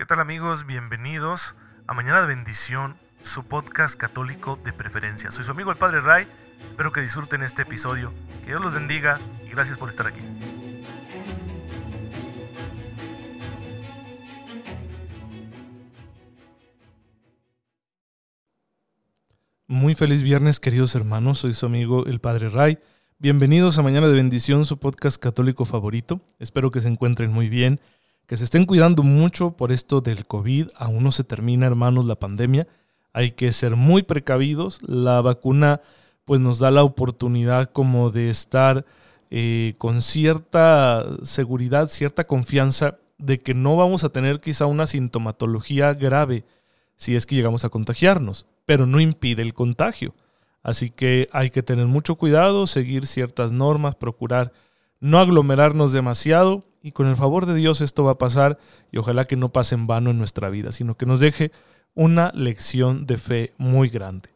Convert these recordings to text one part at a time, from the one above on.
¿Qué tal amigos? Bienvenidos a Mañana de Bendición, su podcast católico de preferencia. Soy su amigo el Padre Ray, espero que disfruten este episodio, que Dios los bendiga y gracias por estar aquí. Muy feliz viernes queridos hermanos, soy su amigo el Padre Ray. Bienvenidos a Mañana de Bendición, su podcast católico favorito. Espero que se encuentren muy bien que se estén cuidando mucho por esto del COVID. Aún no se termina, hermanos, la pandemia. Hay que ser muy precavidos. La vacuna pues nos da la oportunidad como de estar eh, con cierta seguridad, cierta confianza de que no vamos a tener quizá una sintomatología grave si es que llegamos a contagiarnos, pero no impide el contagio. Así que hay que tener mucho cuidado, seguir ciertas normas, procurar no aglomerarnos demasiado y con el favor de Dios esto va a pasar y ojalá que no pase en vano en nuestra vida, sino que nos deje una lección de fe muy grande.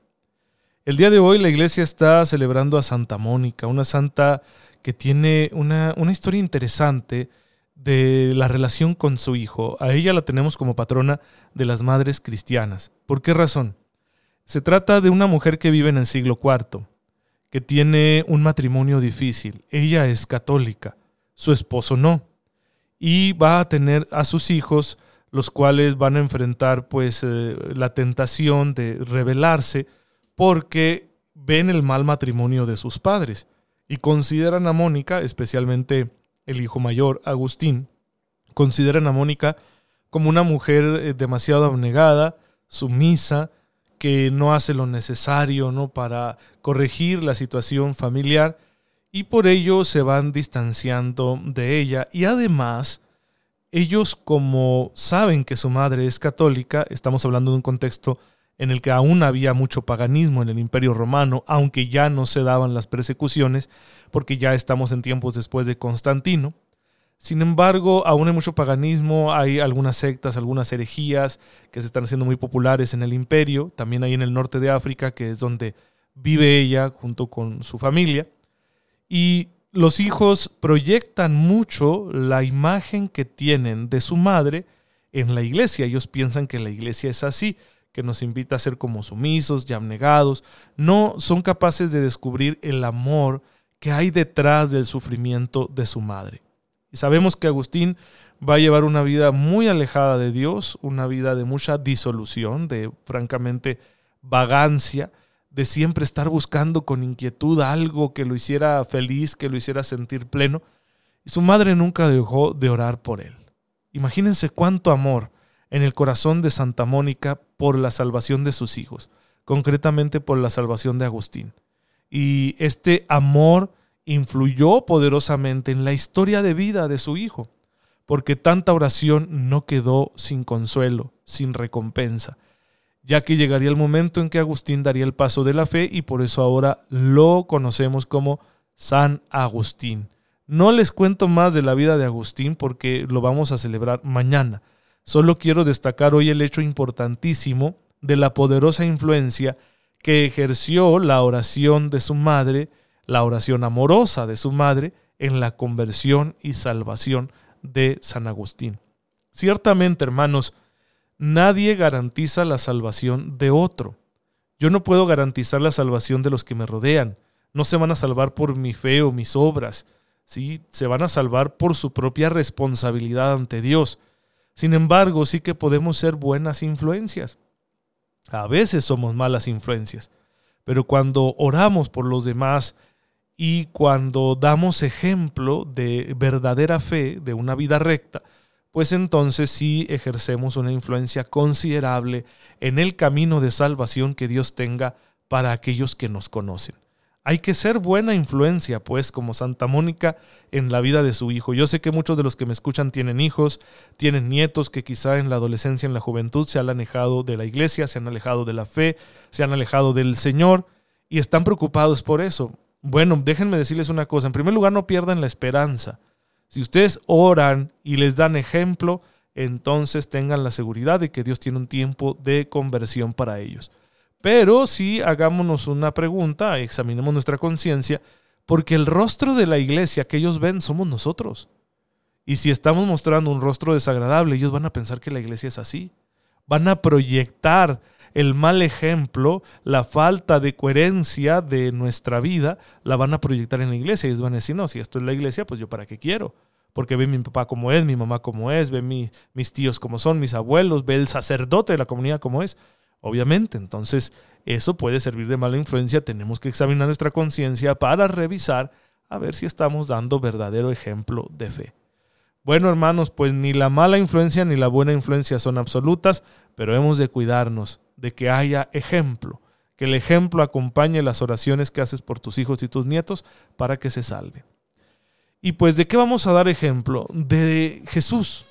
El día de hoy la iglesia está celebrando a Santa Mónica, una santa que tiene una, una historia interesante de la relación con su hijo. A ella la tenemos como patrona de las madres cristianas. ¿Por qué razón? Se trata de una mujer que vive en el siglo IV, que tiene un matrimonio difícil. Ella es católica, su esposo no y va a tener a sus hijos, los cuales van a enfrentar pues eh, la tentación de rebelarse porque ven el mal matrimonio de sus padres y consideran a Mónica, especialmente el hijo mayor, Agustín, consideran a Mónica como una mujer eh, demasiado abnegada, sumisa, que no hace lo necesario ¿no? para corregir la situación familiar y por ello se van distanciando de ella y además ellos como saben que su madre es católica, estamos hablando de un contexto en el que aún había mucho paganismo en el imperio romano, aunque ya no se daban las persecuciones, porque ya estamos en tiempos después de Constantino. Sin embargo, aún hay mucho paganismo, hay algunas sectas, algunas herejías que se están haciendo muy populares en el imperio, también hay en el norte de África, que es donde vive ella junto con su familia. Y los hijos proyectan mucho la imagen que tienen de su madre en la iglesia. Ellos piensan que la iglesia es así, que nos invita a ser como sumisos y abnegados. No son capaces de descubrir el amor que hay detrás del sufrimiento de su madre. Sabemos que Agustín va a llevar una vida muy alejada de Dios, una vida de mucha disolución, de francamente vagancia, de siempre estar buscando con inquietud algo que lo hiciera feliz, que lo hiciera sentir pleno, y su madre nunca dejó de orar por él. Imagínense cuánto amor en el corazón de Santa Mónica por la salvación de sus hijos, concretamente por la salvación de Agustín. Y este amor influyó poderosamente en la historia de vida de su hijo, porque tanta oración no quedó sin consuelo, sin recompensa ya que llegaría el momento en que Agustín daría el paso de la fe y por eso ahora lo conocemos como San Agustín. No les cuento más de la vida de Agustín porque lo vamos a celebrar mañana. Solo quiero destacar hoy el hecho importantísimo de la poderosa influencia que ejerció la oración de su madre, la oración amorosa de su madre, en la conversión y salvación de San Agustín. Ciertamente, hermanos, Nadie garantiza la salvación de otro. Yo no puedo garantizar la salvación de los que me rodean. No se van a salvar por mi fe o mis obras. ¿sí? Se van a salvar por su propia responsabilidad ante Dios. Sin embargo, sí que podemos ser buenas influencias. A veces somos malas influencias. Pero cuando oramos por los demás y cuando damos ejemplo de verdadera fe, de una vida recta, pues entonces sí ejercemos una influencia considerable en el camino de salvación que Dios tenga para aquellos que nos conocen. Hay que ser buena influencia, pues, como Santa Mónica en la vida de su hijo. Yo sé que muchos de los que me escuchan tienen hijos, tienen nietos que quizá en la adolescencia, en la juventud, se han alejado de la iglesia, se han alejado de la fe, se han alejado del Señor y están preocupados por eso. Bueno, déjenme decirles una cosa. En primer lugar, no pierdan la esperanza. Si ustedes oran y les dan ejemplo, entonces tengan la seguridad de que Dios tiene un tiempo de conversión para ellos. Pero sí hagámonos una pregunta, examinemos nuestra conciencia, porque el rostro de la iglesia que ellos ven somos nosotros. Y si estamos mostrando un rostro desagradable, ellos van a pensar que la iglesia es así. Van a proyectar el mal ejemplo, la falta de coherencia de nuestra vida, la van a proyectar en la iglesia. Y ellos van a decir, no, si esto es la iglesia, pues yo para qué quiero. Porque ve mi papá como es, mi mamá como es, ve mis tíos como son, mis abuelos, ve el sacerdote de la comunidad como es. Obviamente, entonces eso puede servir de mala influencia. Tenemos que examinar nuestra conciencia para revisar a ver si estamos dando verdadero ejemplo de fe. Bueno, hermanos, pues ni la mala influencia ni la buena influencia son absolutas, pero hemos de cuidarnos de que haya ejemplo, que el ejemplo acompañe las oraciones que haces por tus hijos y tus nietos para que se salven. Y pues, ¿de qué vamos a dar ejemplo? De Jesús.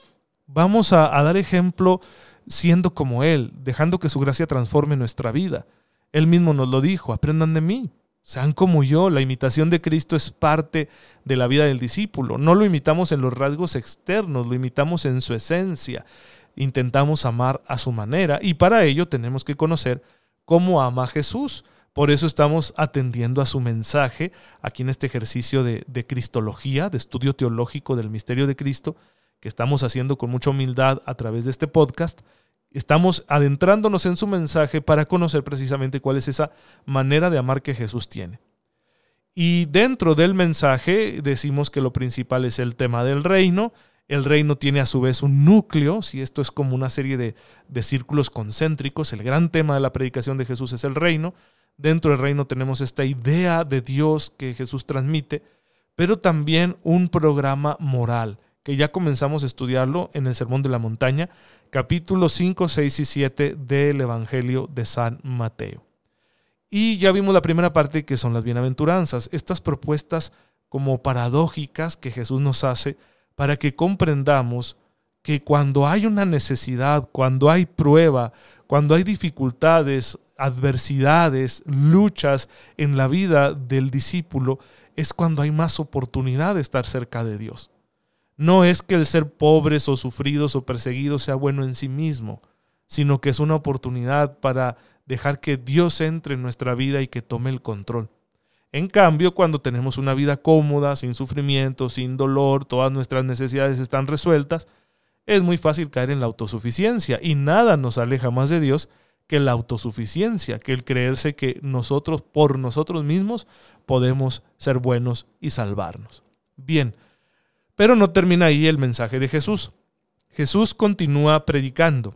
Vamos a, a dar ejemplo siendo como Él, dejando que su gracia transforme nuestra vida. Él mismo nos lo dijo, aprendan de mí, sean como yo, la imitación de Cristo es parte de la vida del discípulo. No lo imitamos en los rasgos externos, lo imitamos en su esencia. Intentamos amar a su manera y para ello tenemos que conocer cómo ama Jesús. Por eso estamos atendiendo a su mensaje aquí en este ejercicio de, de Cristología, de estudio teológico del misterio de Cristo, que estamos haciendo con mucha humildad a través de este podcast Estamos adentrándonos en su mensaje para conocer precisamente cuál es esa manera de amar que Jesús tiene. Y dentro del mensaje decimos que lo principal es el tema del reino. El reino tiene a su vez un núcleo, si esto es como una serie de, de círculos concéntricos. El gran tema de la predicación de Jesús es el reino. Dentro del reino tenemos esta idea de Dios que Jesús transmite, pero también un programa moral que ya comenzamos a estudiarlo en el Sermón de la Montaña, capítulos 5, 6 y 7 del Evangelio de San Mateo. Y ya vimos la primera parte que son las bienaventuranzas, estas propuestas como paradójicas que Jesús nos hace para que comprendamos que cuando hay una necesidad, cuando hay prueba, cuando hay dificultades, adversidades, luchas en la vida del discípulo, es cuando hay más oportunidad de estar cerca de Dios. No es que el ser pobres o sufridos o perseguidos sea bueno en sí mismo, sino que es una oportunidad para dejar que Dios entre en nuestra vida y que tome el control. En cambio, cuando tenemos una vida cómoda, sin sufrimiento, sin dolor, todas nuestras necesidades están resueltas, es muy fácil caer en la autosuficiencia y nada nos aleja más de Dios que la autosuficiencia, que el creerse que nosotros por nosotros mismos podemos ser buenos y salvarnos. Bien, pero no termina ahí el mensaje de Jesús. Jesús continúa predicando.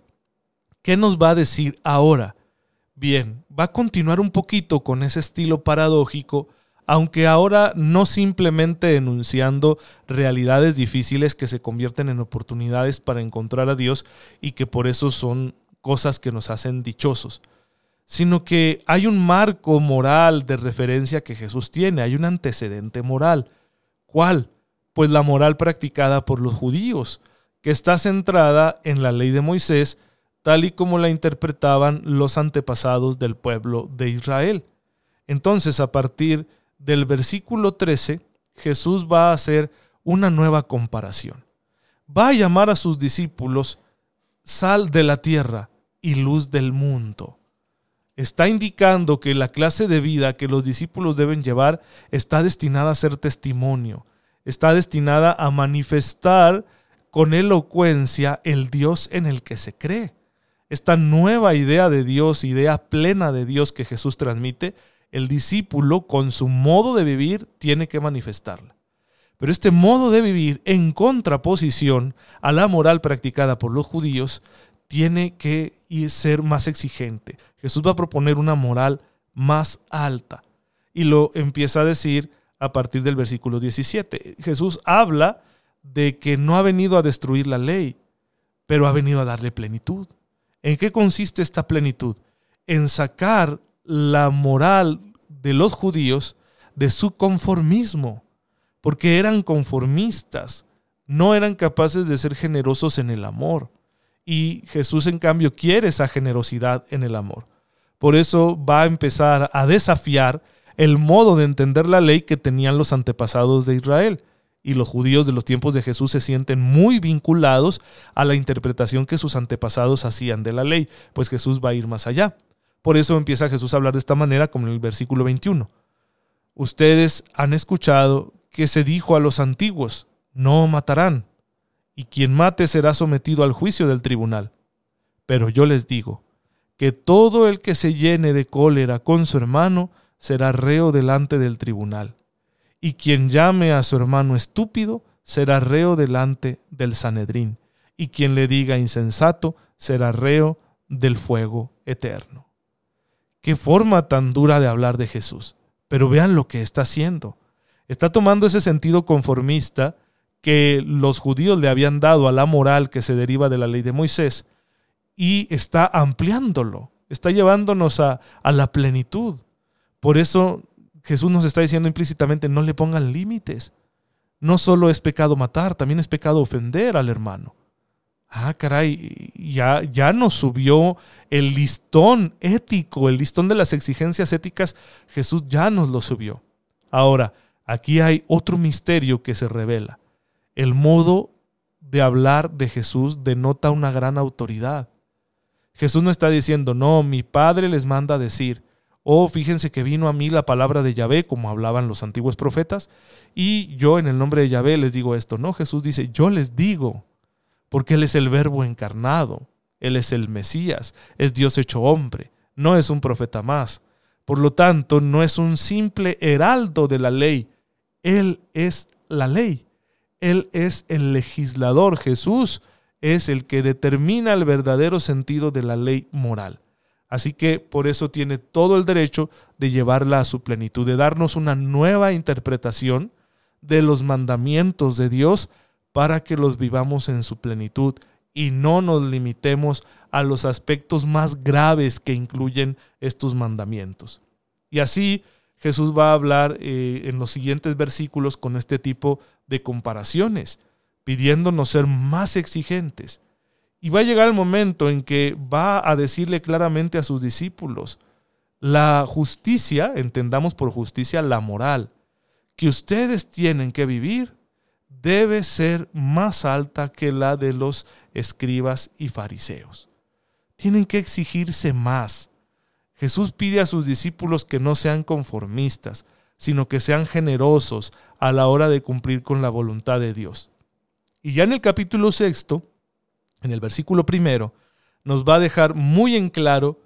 ¿Qué nos va a decir ahora? Bien, va a continuar un poquito con ese estilo paradójico, aunque ahora no simplemente enunciando realidades difíciles que se convierten en oportunidades para encontrar a Dios y que por eso son cosas que nos hacen dichosos, sino que hay un marco moral de referencia que Jesús tiene, hay un antecedente moral. ¿Cuál? pues la moral practicada por los judíos, que está centrada en la ley de Moisés, tal y como la interpretaban los antepasados del pueblo de Israel. Entonces, a partir del versículo 13, Jesús va a hacer una nueva comparación. Va a llamar a sus discípulos sal de la tierra y luz del mundo. Está indicando que la clase de vida que los discípulos deben llevar está destinada a ser testimonio, está destinada a manifestar con elocuencia el Dios en el que se cree. Esta nueva idea de Dios, idea plena de Dios que Jesús transmite, el discípulo con su modo de vivir tiene que manifestarla. Pero este modo de vivir en contraposición a la moral practicada por los judíos tiene que ser más exigente. Jesús va a proponer una moral más alta y lo empieza a decir a partir del versículo 17. Jesús habla de que no ha venido a destruir la ley, pero ha venido a darle plenitud. ¿En qué consiste esta plenitud? En sacar la moral de los judíos de su conformismo, porque eran conformistas, no eran capaces de ser generosos en el amor. Y Jesús en cambio quiere esa generosidad en el amor. Por eso va a empezar a desafiar el modo de entender la ley que tenían los antepasados de Israel. Y los judíos de los tiempos de Jesús se sienten muy vinculados a la interpretación que sus antepasados hacían de la ley, pues Jesús va a ir más allá. Por eso empieza Jesús a hablar de esta manera, como en el versículo 21. Ustedes han escuchado que se dijo a los antiguos, no matarán, y quien mate será sometido al juicio del tribunal. Pero yo les digo, que todo el que se llene de cólera con su hermano será reo delante del tribunal, y quien llame a su hermano estúpido será reo delante del Sanedrín, y quien le diga insensato será reo del fuego eterno. Qué forma tan dura de hablar de Jesús. Pero vean lo que está haciendo. Está tomando ese sentido conformista que los judíos le habían dado a la moral que se deriva de la ley de Moisés y está ampliándolo, está llevándonos a, a la plenitud. Por eso Jesús nos está diciendo implícitamente, no le pongan límites. No solo es pecado matar, también es pecado ofender al hermano. Ah, caray, ya, ya nos subió el listón ético, el listón de las exigencias éticas, Jesús ya nos lo subió. Ahora, aquí hay otro misterio que se revela. El modo de hablar de Jesús denota una gran autoridad. Jesús no está diciendo, no, mi Padre les manda decir, oh, fíjense que vino a mí la palabra de Yahvé, como hablaban los antiguos profetas, y yo en el nombre de Yahvé les digo esto. No, Jesús dice, yo les digo, porque Él es el verbo encarnado, Él es el Mesías, es Dios hecho hombre, no es un profeta más. Por lo tanto, no es un simple heraldo de la ley, Él es la ley, Él es el legislador, Jesús es el que determina el verdadero sentido de la ley moral. Así que por eso tiene todo el derecho de llevarla a su plenitud, de darnos una nueva interpretación de los mandamientos de Dios para que los vivamos en su plenitud y no nos limitemos a los aspectos más graves que incluyen estos mandamientos. Y así Jesús va a hablar eh, en los siguientes versículos con este tipo de comparaciones, pidiéndonos ser más exigentes. Y va a llegar el momento en que va a decirle claramente a sus discípulos, la justicia, entendamos por justicia la moral, que ustedes tienen que vivir debe ser más alta que la de los escribas y fariseos. Tienen que exigirse más. Jesús pide a sus discípulos que no sean conformistas, sino que sean generosos a la hora de cumplir con la voluntad de Dios. Y ya en el capítulo sexto, en el versículo primero, nos va a dejar muy en claro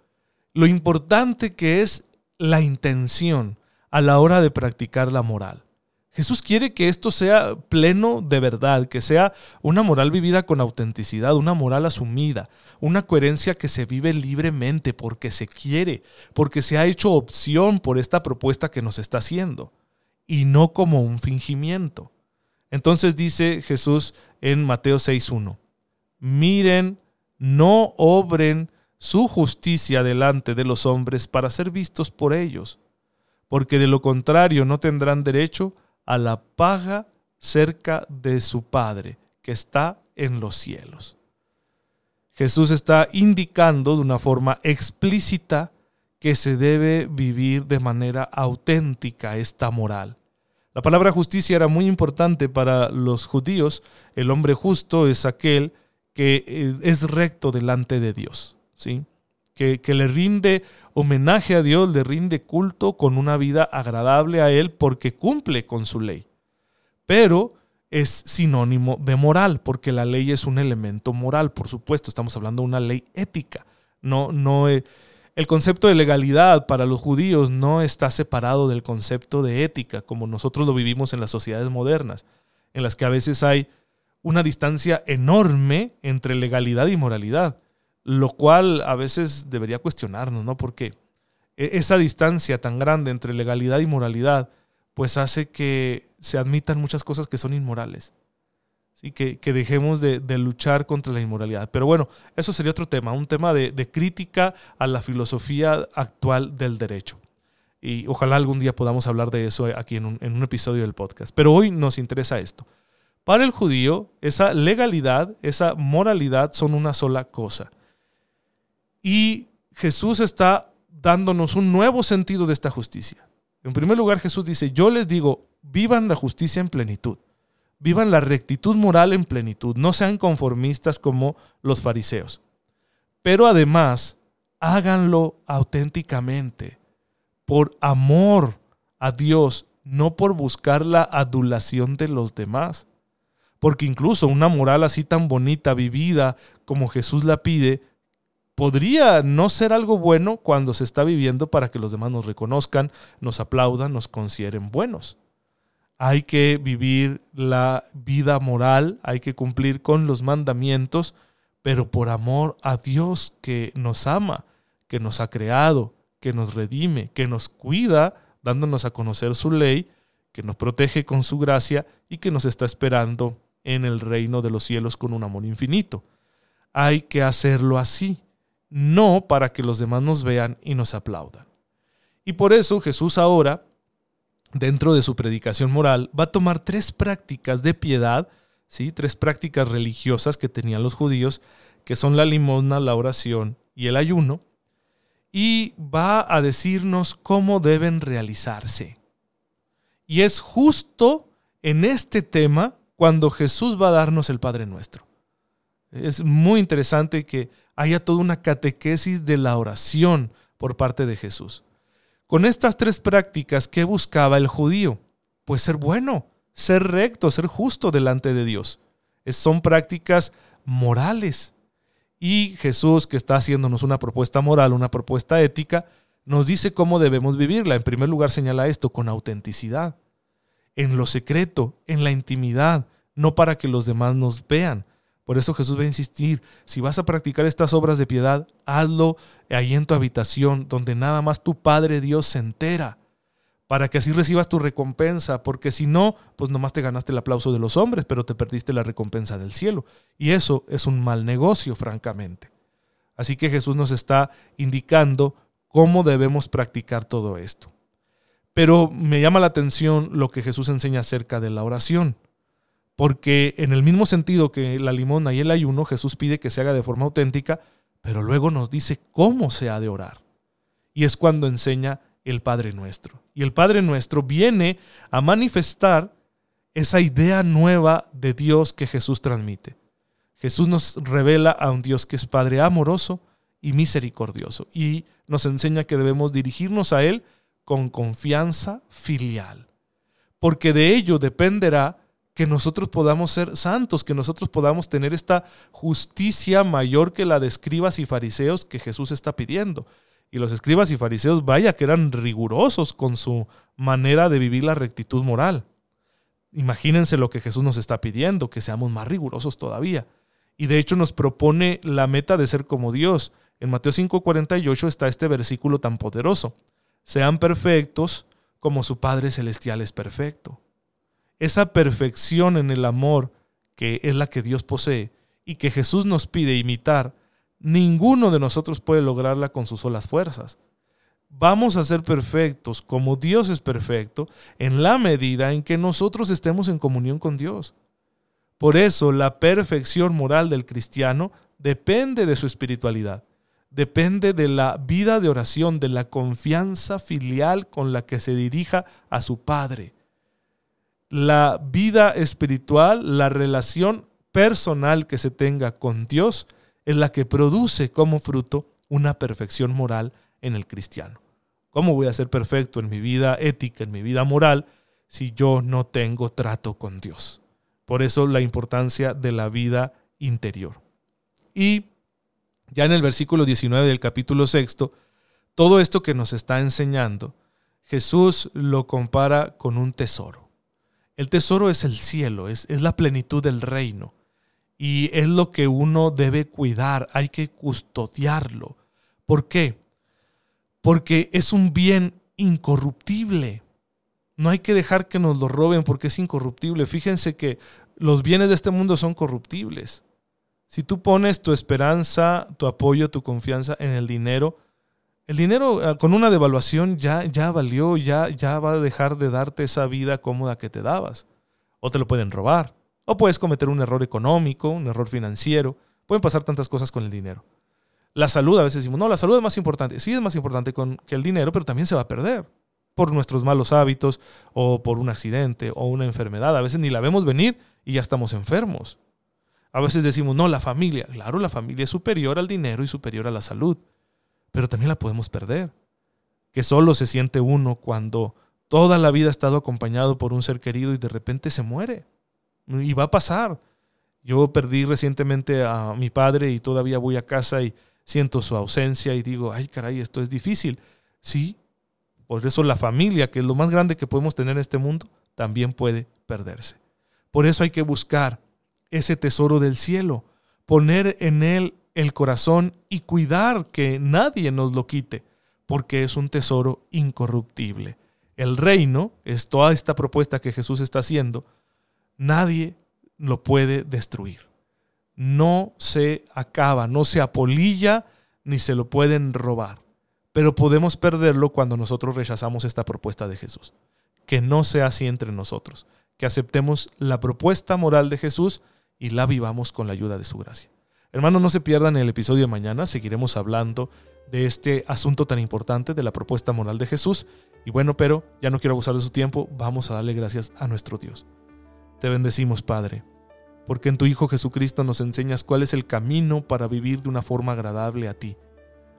lo importante que es la intención a la hora de practicar la moral. Jesús quiere que esto sea pleno de verdad, que sea una moral vivida con autenticidad, una moral asumida, una coherencia que se vive libremente porque se quiere, porque se ha hecho opción por esta propuesta que nos está haciendo, y no como un fingimiento. Entonces dice Jesús en Mateo 6.1, miren, no obren su justicia delante de los hombres para ser vistos por ellos, porque de lo contrario no tendrán derecho a la paga cerca de su Padre que está en los cielos. Jesús está indicando de una forma explícita que se debe vivir de manera auténtica esta moral. La palabra justicia era muy importante para los judíos. El hombre justo es aquel que eh, es recto delante de Dios, ¿sí? Que, que, le rinde homenaje a Dios, le rinde culto con una vida agradable a Él porque cumple con su ley. Pero es sinónimo de moral, porque la ley es un elemento moral, por supuesto, estamos hablando de una ley ética. No, no, eh, el concepto de legalidad para los judíos no está separado del concepto de ética, como nosotros lo vivimos en las sociedades modernas, en las que a veces hay una distancia enorme entre legalidad y moralidad lo cual a veces debería cuestionarnos, ¿no? Porque e-, esa distancia tan grande entre legalidad y moralidad, pues hace que se admitan muchas cosas que son inmorales. ¿sí? Que, dejemos de, luchar contra la inmoralidad. Pero bueno, eso sería otro tema, un tema de, crítica a la filosofía actual del derecho. Y ojalá algún día podamos hablar de eso aquí en un, en un episodio del podcast. Pero hoy nos interesa esto. Para el judío, esa legalidad, esa moralidad son una sola cosa. Y Jesús está dándonos un nuevo sentido de esta justicia. En primer lugar, Jesús dice, yo les digo, vivan la justicia en plenitud, vivan la rectitud moral en plenitud, no sean conformistas como los fariseos. Pero además, háganlo auténticamente, por amor a Dios, no por buscar la adulación de los demás. Porque incluso una moral así tan bonita, vivida como Jesús la pide, podría no ser algo bueno cuando se está viviendo para que los demás nos reconozcan, nos aplaudan, nos consideren buenos. Hay que vivir la vida moral, hay que cumplir con los mandamientos, pero por amor a Dios que nos ama, que nos ha creado, que nos redime, que nos cuida, dándonos a conocer su ley, que nos protege con su gracia y que nos está esperando en el reino de los cielos con un amor infinito. Hay que hacerlo así, no para que los demás nos vean y nos aplaudan. Y por eso Jesús ahora, dentro de su predicación moral, va a tomar tres prácticas de piedad, ¿sí? tres prácticas religiosas que tenían los judíos, que son la limosna, la oración y el ayuno, y va a decirnos cómo deben realizarse. Y es justo en este tema cuando Jesús va a darnos el Padre Nuestro. Es muy interesante que haya toda una catequesis de la oración por parte de Jesús. Con estas tres prácticas, ¿qué buscaba el judío? Pues ser bueno, ser recto, ser justo delante de Dios. son prácticas morales. Y Jesús, que está haciéndonos una propuesta moral, una propuesta ética, nos dice cómo debemos vivirla. En primer lugar señala esto con autenticidad, en lo secreto, en la intimidad, no para que los demás nos vean. Por eso Jesús va a insistir, si vas a practicar estas obras de piedad, hazlo ahí en tu habitación, donde nada más tu Padre Dios se entera para que así recibas tu recompensa, porque si no, pues nomás te ganaste el aplauso de los hombres, pero te perdiste la recompensa del cielo. Y eso es un mal negocio, francamente. Así que Jesús nos está indicando cómo debemos practicar todo esto. Pero me llama la atención lo que Jesús enseña acerca de la oración, porque en el mismo sentido que la limona y el ayuno, Jesús pide que se haga de forma auténtica, pero luego nos dice cómo se ha de orar. Y es cuando enseña el Padre Nuestro. Y el Padre Nuestro viene a manifestar esa idea nueva de Dios que Jesús transmite. Jesús nos revela a un Dios que es Padre amoroso y misericordioso y nos enseña que debemos dirigirnos a Él con confianza filial, porque de ello dependerá que nosotros podamos ser santos, que nosotros podamos tener esta justicia mayor que la de escribas y fariseos que Jesús está pidiendo. Y los escribas y fariseos, vaya que eran rigurosos con su manera de vivir la rectitud moral. Imagínense lo que Jesús nos está pidiendo, que seamos más rigurosos todavía. Y de hecho nos propone la meta de ser como Dios. En Mateo 5:48 está este versículo tan poderoso. Sean perfectos como su Padre Celestial es perfecto. Esa perfección en el amor que es la que Dios posee y que Jesús nos pide imitar Ninguno de nosotros puede lograrla con sus solas fuerzas. Vamos a ser perfectos como Dios es perfecto en la medida en que nosotros estemos en comunión con Dios. Por eso la perfección moral del cristiano depende de su espiritualidad, depende de la vida de oración, de la confianza filial con la que se dirija a su Padre. La vida espiritual, la relación personal que se tenga con Dios, es la que produce como fruto una perfección moral en el cristiano. ¿Cómo voy a ser perfecto en mi vida ética, en mi vida moral, si yo no tengo trato con Dios? Por eso la importancia de la vida interior. Y ya en el versículo 19 del capítulo sexto, todo esto que nos está enseñando, Jesús lo compara con un tesoro. El tesoro es el cielo, es, es la plenitud del reino y es lo que uno debe cuidar, hay que custodiarlo. ¿Por qué? Porque es un bien incorruptible. No hay que dejar que nos lo roben porque es incorruptible. Fíjense que los bienes de este mundo son corruptibles. Si tú pones tu esperanza, tu apoyo, tu confianza en el dinero, el dinero ah, con una devaluación ya, ya valió, ya, ya va a dejar de darte esa vida cómoda que te dabas. O te lo pueden robar. O puedes cometer un error económico, un error financiero. Pueden pasar tantas cosas con el dinero. La salud, a veces decimos, no, la salud es más importante. Sí es más importante con, que el dinero, pero también se va a perder por nuestros malos hábitos o por un accidente o una enfermedad. A veces ni la vemos venir y ya estamos enfermos. A veces decimos, no, la familia. Claro, la familia es superior al dinero y superior a la salud, pero también la podemos perder. Que solo se siente uno cuando toda la vida ha estado acompañado por un ser querido y de repente se muere. y va a pasar. Yo perdí recientemente a mi padre y todavía voy a casa y siento su ausencia y digo, ay caray, esto es difícil. Sí, por eso la familia, que es lo más grande que podemos tener en este mundo, también puede perderse. Por eso hay que buscar ese tesoro del cielo, poner en él el corazón y cuidar que nadie nos lo quite, porque es un tesoro incorruptible. El reino es toda esta propuesta que Jesús está haciendo, nadie lo puede destruir. No se acaba, no se apolilla, ni se lo pueden robar. Pero podemos perderlo cuando nosotros rechazamos esta propuesta de Jesús. Que no sea así entre nosotros, que aceptemos la propuesta moral de Jesús y la vivamos con la ayuda de su gracia. Hermanos, no se pierdan el episodio de mañana, seguiremos hablando de este asunto tan importante de la propuesta moral de Jesús. Y bueno, pero ya no quiero abusar de su tiempo, vamos a darle gracias a nuestro Dios. Te bendecimos, Padre, porque en tu Hijo Jesucristo nos enseñas cuál es el camino para vivir de una forma agradable a ti.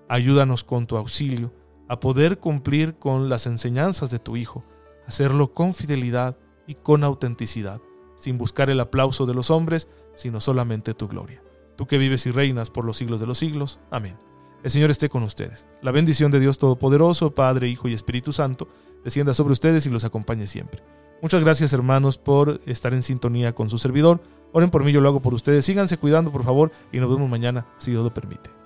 Ayúdanos con tu auxilio a poder cumplir con las enseñanzas de tu Hijo, hacerlo con fidelidad y con autenticidad, sin buscar el aplauso de los hombres, sino solamente tu gloria. Tú que vives y reinas por los siglos de los siglos. Amén. El Señor esté con ustedes. La bendición de Dios Todopoderoso, Padre, Hijo y Espíritu Santo, descienda sobre ustedes y los acompañe siempre. Muchas gracias hermanos por estar en sintonía con su servidor. Oren por mí, yo lo hago por ustedes. Síganse cuidando, por favor, y nos vemos mañana, si Dios lo permite.